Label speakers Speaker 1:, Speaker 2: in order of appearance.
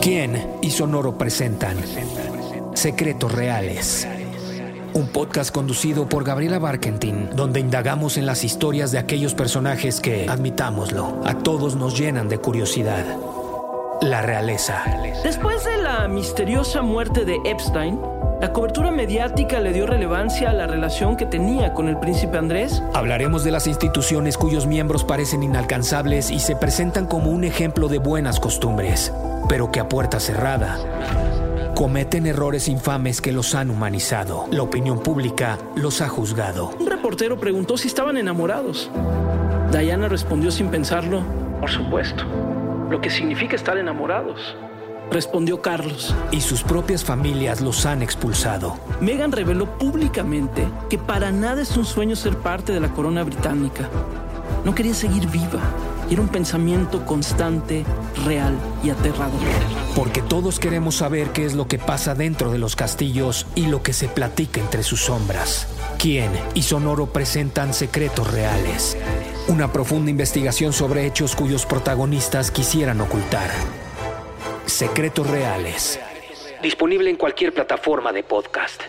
Speaker 1: ¿Quién y Sonoro presentan Secretos Reales? Un podcast conducido por Gabriela Barkentin, donde indagamos en las historias de aquellos personajes que, admitámoslo, a todos nos llenan de curiosidad. La realeza.
Speaker 2: Después de la misteriosa muerte de Epstein, la cobertura mediática le dio relevancia a la relación que tenía con el príncipe Andrés.
Speaker 1: Hablaremos de las instituciones cuyos miembros parecen inalcanzables y se presentan como un ejemplo de buenas costumbres, pero que a puerta cerrada cometen errores infames que los han humanizado. La opinión pública los ha juzgado.
Speaker 2: Un reportero preguntó si estaban enamorados. Diana respondió sin pensarlo, por supuesto, lo que significa estar enamorados respondió Carlos.
Speaker 1: Y sus propias familias los han expulsado.
Speaker 2: Meghan reveló públicamente que para nada es un sueño ser parte de la corona británica. No quería seguir viva. Era un pensamiento constante, real y aterrador.
Speaker 1: Porque todos queremos saber qué es lo que pasa dentro de los castillos y lo que se platica entre sus sombras. ¿Quién y Sonoro presentan secretos reales? Una profunda investigación sobre hechos cuyos protagonistas quisieran ocultar. Secretos Reales. Disponible en cualquier plataforma de podcast.